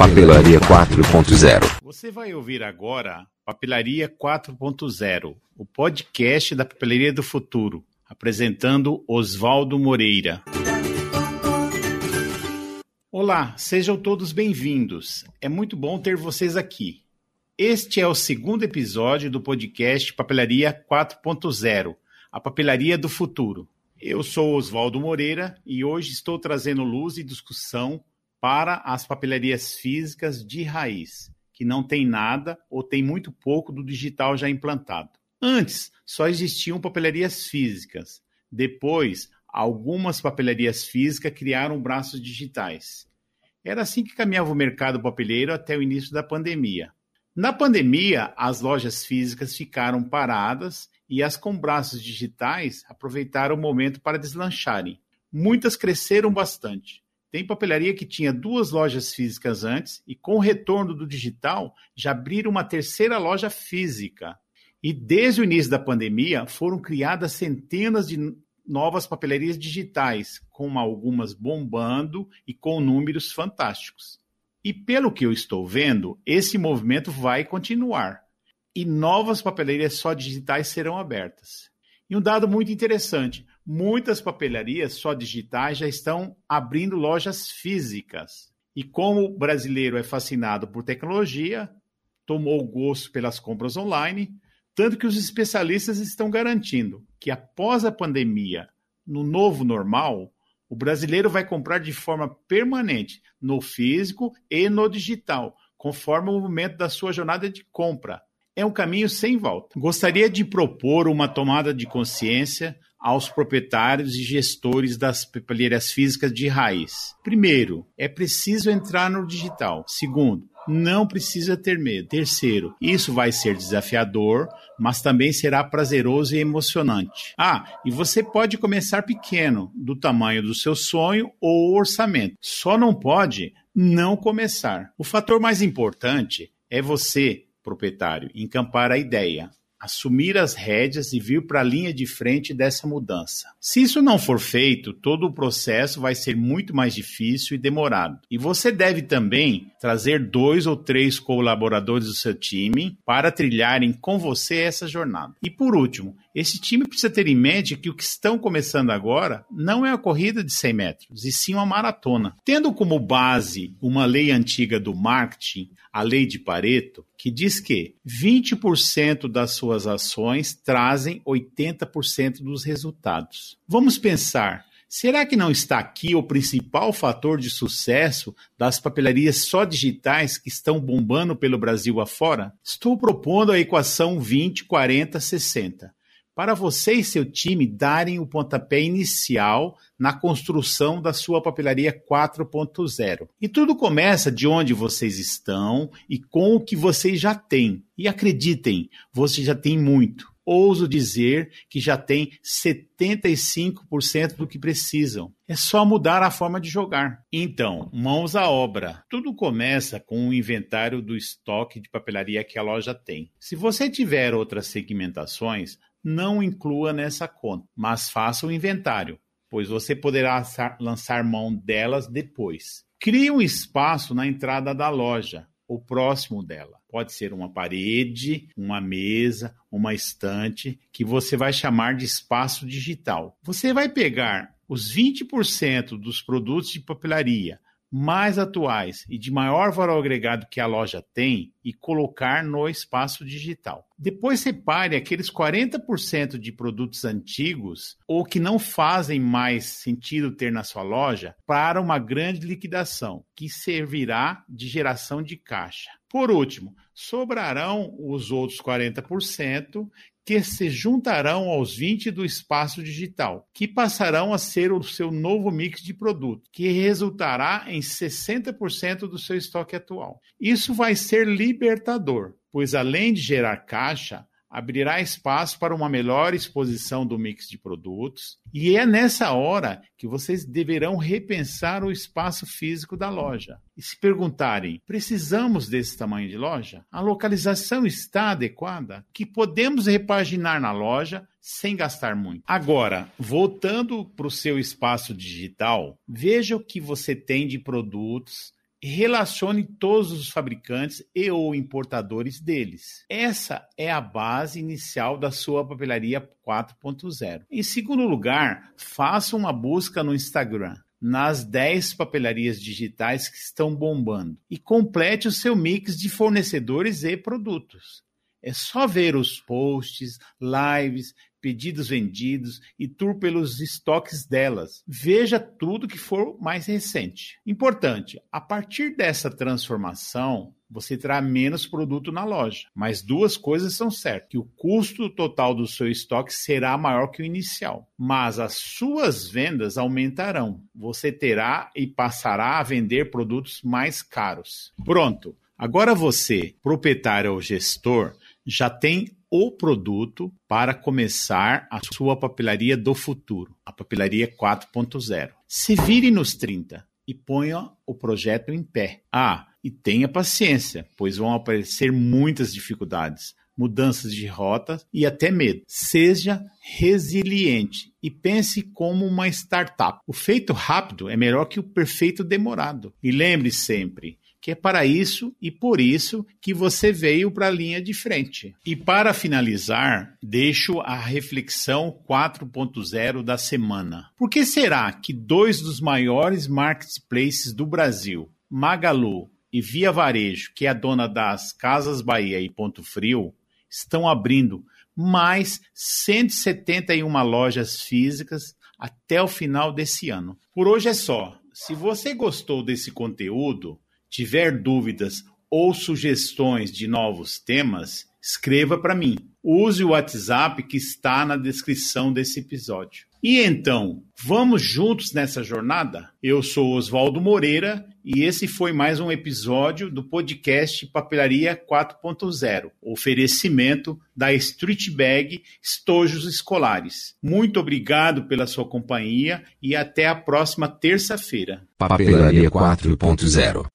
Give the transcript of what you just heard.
Papelaria 4.0. Você vai ouvir agora Papelaria 4.0, o podcast da Papelaria do Futuro, apresentando Oswaldo Moreira. Olá, sejam todos bem-vindos. É muito bom ter vocês aqui. Este é o segundo episódio do podcast Papelaria 4.0, a papelaria do futuro. Eu sou Oswaldo Moreira e hoje estou trazendo luz e discussão para as papelarias físicas de raiz, que não tem nada ou tem muito pouco do digital já implantado. Antes, só existiam papelarias físicas. Depois, algumas papelarias físicas criaram braços digitais. Era assim que caminhava o mercado papeleiro até o início da pandemia. Na pandemia, as lojas físicas ficaram paradas e as com braços digitais aproveitaram o momento para deslancharem. Muitas cresceram bastante. Tem papelaria que tinha duas lojas físicas antes e, com o retorno do digital, já abriram uma terceira loja física. E desde o início da pandemia foram criadas centenas de novas papelarias digitais, com algumas bombando e com números fantásticos. E pelo que eu estou vendo, esse movimento vai continuar. E novas papelarias só digitais serão abertas. E um dado muito interessante: muitas papelarias só digitais já estão abrindo lojas físicas. E como o brasileiro é fascinado por tecnologia, tomou gosto pelas compras online, tanto que os especialistas estão garantindo que após a pandemia, no novo normal, o brasileiro vai comprar de forma permanente no físico e no digital, conforme o movimento da sua jornada de compra. É um caminho sem volta. Gostaria de propor uma tomada de consciência aos proprietários e gestores das papelarias físicas de raiz. Primeiro, é preciso entrar no digital. Segundo, não precisa ter medo. Terceiro, isso vai ser desafiador, mas também será prazeroso e emocionante. Ah, e você pode começar pequeno, do tamanho do seu sonho ou orçamento. Só não pode não começar. O fator mais importante é você, proprietário, encampar a ideia, assumir as rédeas e vir para a linha de frente dessa mudança. Se isso não for feito, todo o processo vai ser muito mais difícil e demorado. E você deve também trazer dois ou três colaboradores do seu time para trilharem com você essa jornada. E por último, esse time precisa ter em mente que o que estão começando agora não é a corrida de 100 metros, e sim uma maratona. Tendo como base uma lei antiga do marketing, a lei de Pareto, que diz que 20% das suas ações trazem 80% dos resultados. Vamos pensar Será que não está aqui o principal fator de sucesso das papelarias só digitais que estão bombando pelo Brasil afora? Estou propondo a equação 20, 40, 60 para você e seu time darem o pontapé inicial na construção da sua papelaria 4.0. E tudo começa de onde vocês estão e com o que vocês já têm. E acreditem, você já tem muito. Ouso dizer que já tem 75% do que precisam. É só mudar a forma de jogar. Então, mãos à obra. Tudo começa com o inventário do estoque de papelaria que a loja tem. Se você tiver outras segmentações, não inclua nessa conta, mas faça o inventário, pois você poderá lançar mão delas depois. Crie um espaço na entrada da loja, ou próximo dela. Pode ser uma parede, uma mesa, uma estante, que você vai chamar de espaço digital. Você vai pegar os 20% dos produtos de papelaria mais atuais e de maior valor agregado que a loja tem e colocar no espaço digital. Depois separe aqueles 40% de produtos antigos ou que não fazem mais sentido ter na sua loja para uma grande liquidação, que servirá de geração de caixa. Por último, sobrarão os outros 40% que se juntarão aos 20 do espaço digital, que passarão a ser o seu novo mix de produto, que resultará em 60% do seu estoque atual. Isso vai ser libertador, pois além de gerar caixa, abrirá espaço para uma melhor exposição do mix de produtos, e é nessa hora que vocês deverão repensar o espaço físico da loja. E se perguntarem: precisamos desse tamanho de loja? A localização está adequada? Que podemos repaginar na loja sem gastar muito. Agora, voltando para o seu espaço digital, veja o que você tem de produtos relacione todos os fabricantes e ou importadores deles. Essa é a base inicial da sua papelaria 4.0. Em segundo lugar, faça uma busca no Instagram nas 10 papelarias digitais que estão bombando e complete o seu mix de fornecedores e produtos. É só ver os posts, lives, pedidos vendidos e tour pelos estoques delas. Veja tudo que for mais recente. Importante, a partir dessa transformação, você terá menos produto na loja. Mas duas coisas são certas: que o custo total do seu estoque será maior que o inicial, mas as suas vendas aumentarão. Você terá e passará a vender produtos mais caros. Pronto. Agora você, proprietário ou gestor, já tem o produto para começar a sua papelaria do futuro, a papelaria 4.0. Se vire nos 30 e ponha o projeto em pé. Ah, e tenha paciência, pois vão aparecer muitas dificuldades, mudanças de rota e até medo. Seja resiliente e pense como uma startup. O feito rápido é melhor que o perfeito demorado. E lembre sempre, que é para isso e por isso que você veio para a linha de frente. E para finalizar, deixo a reflexão 4.0 da semana. Por que será que dois dos maiores marketplaces do Brasil, Magalu e Via Varejo, que é a dona das Casas Bahia e Ponto Frio, estão abrindo mais 171 lojas físicas até o final desse ano? Por hoje é só. Se você gostou desse conteúdo, tiver dúvidas ou sugestões de novos temas, escreva para mim. Use o WhatsApp que está na descrição desse episódio. E então, vamos juntos nessa jornada? Eu sou Oswaldo Moreira e esse foi mais um episódio do podcast Papelaria 4.0, oferecimento da Street Bag Estojos Escolares. Muito obrigado pela sua companhia e até a próxima terça-feira. Papelaria 4.0